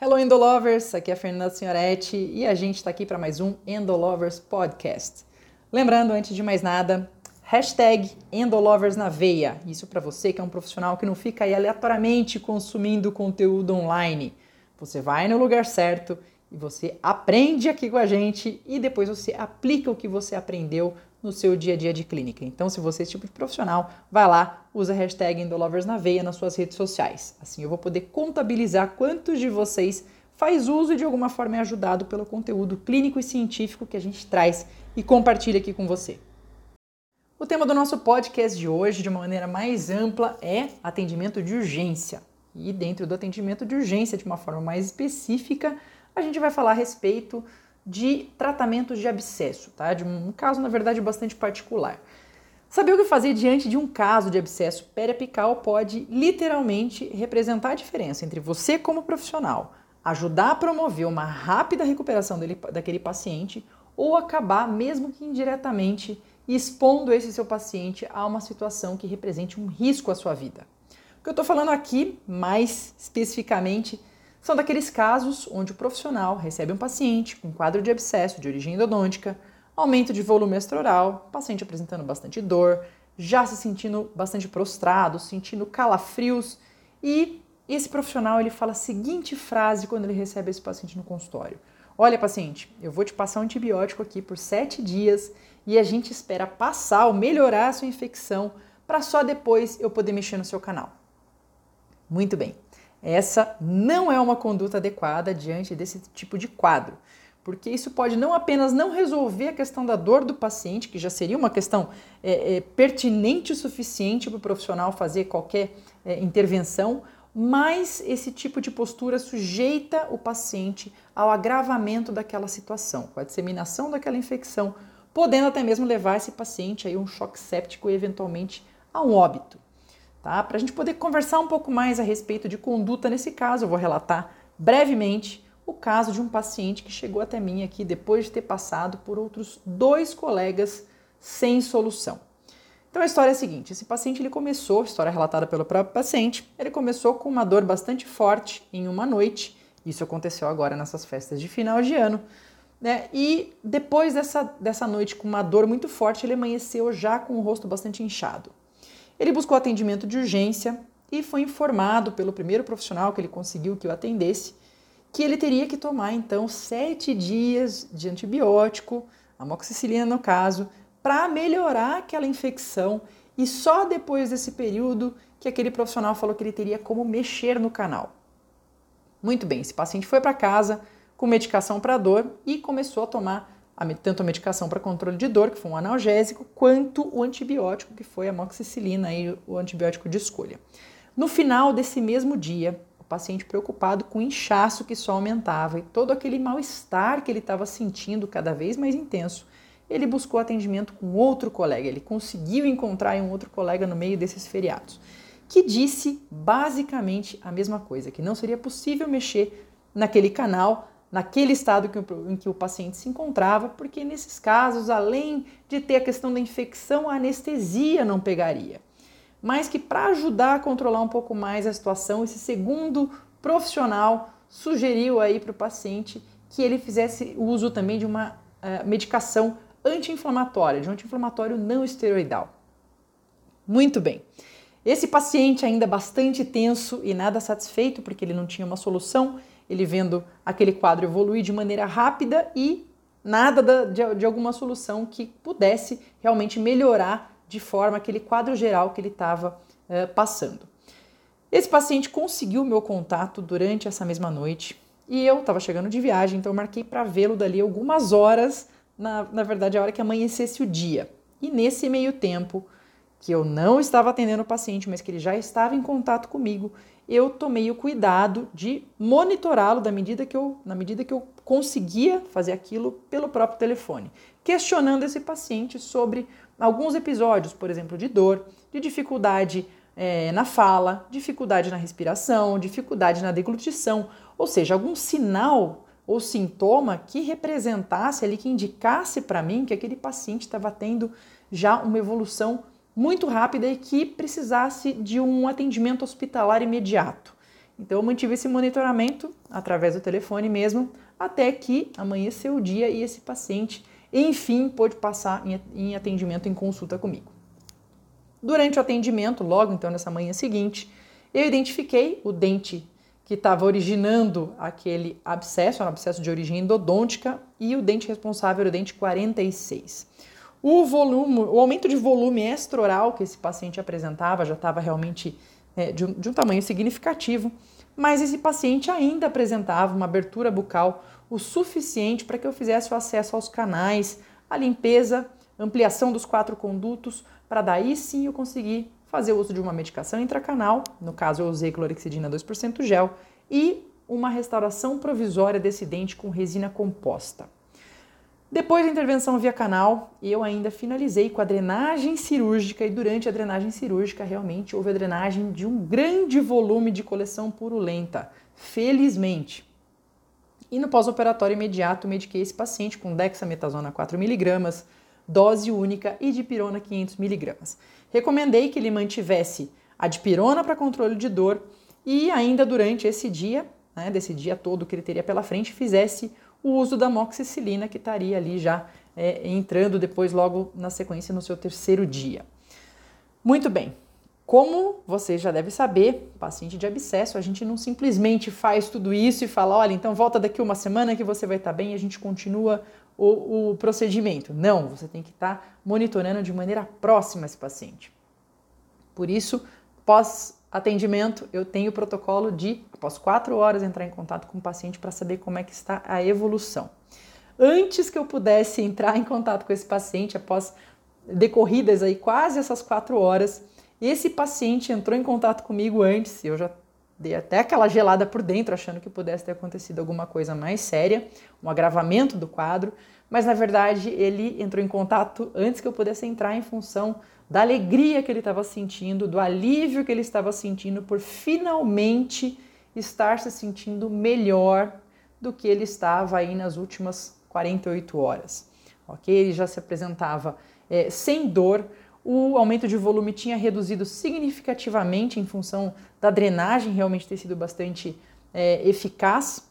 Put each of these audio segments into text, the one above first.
Hello Endolovers, aqui é a Fernanda Senhoretti e a gente está aqui para mais um Endolovers Podcast. Lembrando, antes de mais nada, hashtag Endolovers na veia. Isso para você que é um profissional que não fica aí aleatoriamente consumindo conteúdo online. Você vai no lugar certo e você aprende aqui com a gente e depois você aplica o que você aprendeu no seu dia a dia de clínica. Então, se você é esse tipo de profissional, vai lá, usa a hashtag Endolovers na veia nas suas redes sociais. Assim eu vou poder contabilizar quantos de vocês faz uso e de alguma forma é ajudado pelo conteúdo clínico e científico que a gente traz e compartilha aqui com você. O tema do nosso podcast de hoje, de uma maneira mais ampla, é atendimento de urgência. E dentro do atendimento de urgência, de uma forma mais específica, a gente vai falar a respeito de tratamentos de abscesso, tá? De um caso, na verdade, bastante particular. Saber o que fazer diante de um caso de abscesso periapical pode literalmente representar a diferença entre você, como profissional, ajudar a promover uma rápida recuperação dele, daquele paciente ou acabar, mesmo que indiretamente, expondo esse seu paciente a uma situação que represente um risco à sua vida. O que eu estou falando aqui, mais especificamente, são daqueles casos onde o profissional recebe um paciente com quadro de abscesso de origem endodôntica, aumento de volume extraoral, paciente apresentando bastante dor, já se sentindo bastante prostrado, sentindo calafrios e esse profissional ele fala a seguinte frase quando ele recebe esse paciente no consultório: Olha, paciente, eu vou te passar um antibiótico aqui por sete dias e a gente espera passar ou melhorar a sua infecção para só depois eu poder mexer no seu canal. Muito bem. Essa não é uma conduta adequada diante desse tipo de quadro, porque isso pode não apenas não resolver a questão da dor do paciente, que já seria uma questão é, é, pertinente o suficiente para o profissional fazer qualquer é, intervenção, mas esse tipo de postura sujeita o paciente ao agravamento daquela situação, com a disseminação daquela infecção, podendo até mesmo levar esse paciente a um choque séptico e eventualmente a um óbito. Tá? Para a gente poder conversar um pouco mais a respeito de conduta nesse caso, eu vou relatar brevemente o caso de um paciente que chegou até mim aqui depois de ter passado por outros dois colegas sem solução. Então a história é a seguinte: esse paciente ele começou, história relatada pelo próprio paciente, ele começou com uma dor bastante forte em uma noite. Isso aconteceu agora nessas festas de final de ano. Né? E depois dessa, dessa noite com uma dor muito forte, ele amanheceu já com o rosto bastante inchado. Ele buscou atendimento de urgência e foi informado pelo primeiro profissional que ele conseguiu que o atendesse que ele teria que tomar então sete dias de antibiótico, amoxicilina no caso, para melhorar aquela infecção e só depois desse período que aquele profissional falou que ele teria como mexer no canal. Muito bem, esse paciente foi para casa com medicação para dor e começou a tomar tanto a medicação para controle de dor, que foi um analgésico, quanto o antibiótico, que foi a amoxicilina, aí, o antibiótico de escolha. No final desse mesmo dia, o paciente preocupado com o inchaço que só aumentava e todo aquele mal-estar que ele estava sentindo cada vez mais intenso, ele buscou atendimento com outro colega, ele conseguiu encontrar um outro colega no meio desses feriados, que disse basicamente a mesma coisa, que não seria possível mexer naquele canal naquele estado que, em que o paciente se encontrava, porque nesses casos, além de ter a questão da infecção, a anestesia não pegaria. Mas que para ajudar a controlar um pouco mais a situação, esse segundo profissional sugeriu aí para o paciente que ele fizesse uso também de uma uh, medicação anti-inflamatória, de um anti-inflamatório não esteroidal. Muito bem. Esse paciente ainda bastante tenso e nada satisfeito porque ele não tinha uma solução, ele vendo aquele quadro evoluir de maneira rápida e nada da, de, de, alguma solução que pudesse realmente melhorar de forma aquele quadro geral que ele estava uh, passando. Esse paciente conseguiu meu contato durante essa mesma noite e eu estava chegando de viagem, então eu marquei para vê-lo dali algumas horas, na, na verdade a hora que amanhecesse o dia. E nesse meio tempo, que eu não estava atendendo o paciente, mas que ele já estava em contato comigo, eu tomei o cuidado de monitorá-lo da medida que eu, na medida que eu conseguia fazer aquilo pelo próprio telefone, questionando esse paciente sobre alguns episódios, por exemplo, de dor, de dificuldade é, na fala, dificuldade na respiração, dificuldade na deglutição, ou seja, algum sinal ou sintoma que representasse ali, que indicasse para mim que aquele paciente estava tendo já uma evolução muito rápida e que precisasse de um atendimento hospitalar imediato. Então eu mantive esse monitoramento através do telefone mesmo, até que amanheceu o dia e esse paciente, enfim, pôde passar em atendimento em consulta comigo. Durante o atendimento, logo então nessa manhã seguinte, eu identifiquei o dente que estava originando aquele abscesso, um abscesso de origem endodôntica, e o dente responsável era o dente 46. O volume, o aumento de volume extraoral que esse paciente apresentava já estava realmente é, de, um, de um tamanho significativo, mas esse paciente ainda apresentava uma abertura bucal o suficiente para que eu fizesse o acesso aos canais, a limpeza, ampliação dos quatro condutos, para daí sim eu conseguir fazer uso de uma medicação intracanal, no caso eu usei clorexidina 2% gel, e uma restauração provisória desse dente com resina composta. Depois da intervenção via canal, eu ainda finalizei com a drenagem cirúrgica e durante a drenagem cirúrgica realmente houve a drenagem de um grande volume de coleção purulenta, felizmente. E no pós-operatório imediato mediquei esse paciente com dexametasona 4mg, dose única e dipirona 500mg. Recomendei que ele mantivesse a dipirona para controle de dor e ainda durante esse dia, né, desse dia todo que ele teria pela frente, fizesse o uso da moxicilina, que estaria ali já é, entrando depois, logo na sequência, no seu terceiro dia. Muito bem. Como você já deve saber, paciente de abscesso, a gente não simplesmente faz tudo isso e fala, olha, então volta daqui uma semana que você vai estar bem e a gente continua o, o procedimento. Não, você tem que estar monitorando de maneira próxima esse paciente. Por isso, pós atendimento, eu tenho o protocolo de, após quatro horas, entrar em contato com o paciente para saber como é que está a evolução. Antes que eu pudesse entrar em contato com esse paciente, após decorridas aí quase essas quatro horas, esse paciente entrou em contato comigo antes, eu já dei até aquela gelada por dentro, achando que pudesse ter acontecido alguma coisa mais séria, um agravamento do quadro, mas na verdade ele entrou em contato antes que eu pudesse entrar em função da alegria que ele estava sentindo, do alívio que ele estava sentindo por finalmente estar se sentindo melhor do que ele estava aí nas últimas 48 horas. Ok? Ele já se apresentava é, sem dor, o aumento de volume tinha reduzido significativamente em função da drenagem realmente ter sido bastante é, eficaz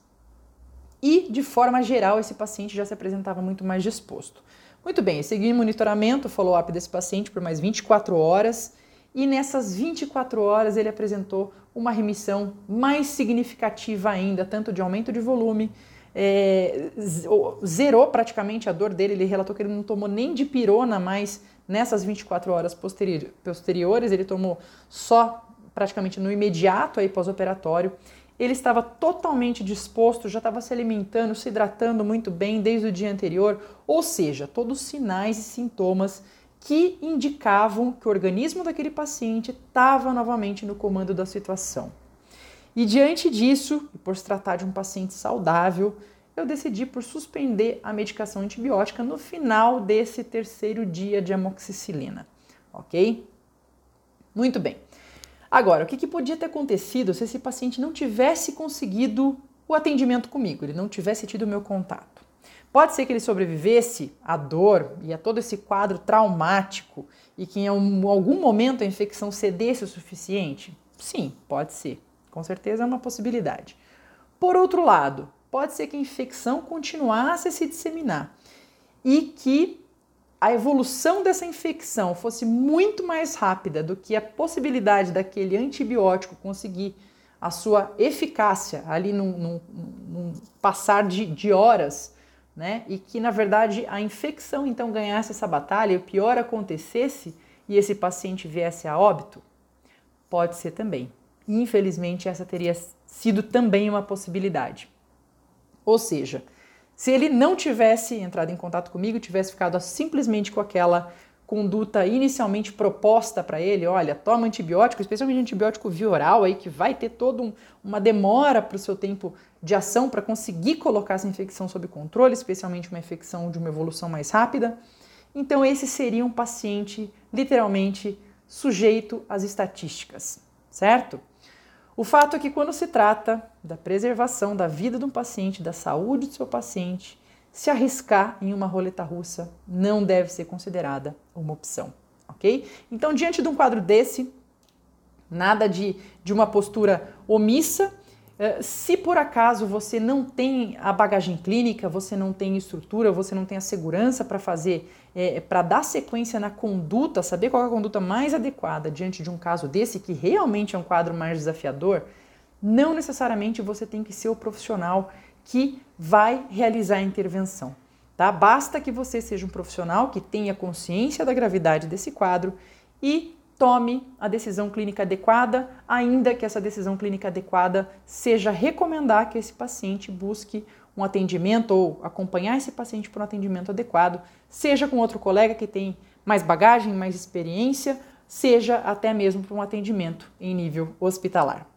e, de forma geral, esse paciente já se apresentava muito mais disposto. Muito bem, segui monitoramento, follow-up desse paciente por mais 24 horas e nessas 24 horas ele apresentou uma remissão mais significativa ainda, tanto de aumento de volume, é, zerou praticamente a dor dele, ele relatou que ele não tomou nem de pirona mais nessas 24 horas posteriores, ele tomou só praticamente no imediato aí pós-operatório ele estava totalmente disposto, já estava se alimentando, se hidratando muito bem desde o dia anterior, ou seja, todos sinais e sintomas que indicavam que o organismo daquele paciente estava novamente no comando da situação. E diante disso, e por se tratar de um paciente saudável, eu decidi por suspender a medicação antibiótica no final desse terceiro dia de amoxicilina, ok? Muito bem. Agora, o que, que podia ter acontecido se esse paciente não tivesse conseguido o atendimento comigo, ele não tivesse tido o meu contato? Pode ser que ele sobrevivesse à dor e a todo esse quadro traumático e que em algum momento a infecção cedesse o suficiente? Sim, pode ser. Com certeza é uma possibilidade. Por outro lado, pode ser que a infecção continuasse a se disseminar e que a evolução dessa infecção fosse muito mais rápida do que a possibilidade daquele antibiótico conseguir a sua eficácia ali num, num, num passar de, de, horas, né? E que na verdade a infecção então ganhasse essa batalha e o pior acontecesse e esse paciente viesse a óbito? Pode ser também. Infelizmente, essa teria sido também uma possibilidade. Ou seja, se ele não tivesse entrado em contato comigo, tivesse ficado simplesmente com aquela conduta inicialmente proposta para ele, olha, toma antibiótico, especialmente antibiótico via oral aí que vai ter toda um, uma demora para o seu tempo de ação para conseguir colocar essa infecção sob controle, especialmente uma infecção de uma evolução mais rápida. Então esse seria um paciente literalmente sujeito às estatísticas, certo? O fato é que quando se trata da preservação da vida de um paciente, da saúde do seu paciente, se arriscar em uma roleta russa não deve ser considerada uma opção, ok? Então, diante de um quadro desse, nada de, de uma postura omissa, se por acaso você não tem a bagagem clínica, você não tem estrutura, você não tem a segurança para fazer, é, para dar sequência na conduta, saber qual é a conduta mais adequada diante de um caso desse, que realmente é um quadro mais desafiador, não necessariamente você tem que ser o profissional que vai realizar a intervenção. Tá? Basta que você seja um profissional que tenha consciência da gravidade desse quadro e tome a decisão clínica adequada, ainda que essa decisão clínica adequada seja recomendar que esse paciente busque um atendimento ou acompanhar esse paciente para um atendimento adequado, seja com outro colega que tem mais bagagem, mais experiência, seja até mesmo para um atendimento em nível hospitalar.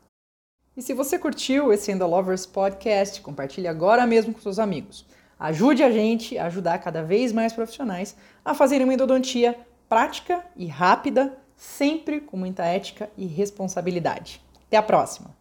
E se você curtiu esse Endolovers Podcast, compartilhe agora mesmo com seus amigos. Ajude a gente a ajudar cada vez mais profissionais a fazerem uma endodontia prática e rápida sempre com muita ética e responsabilidade. Até a próxima!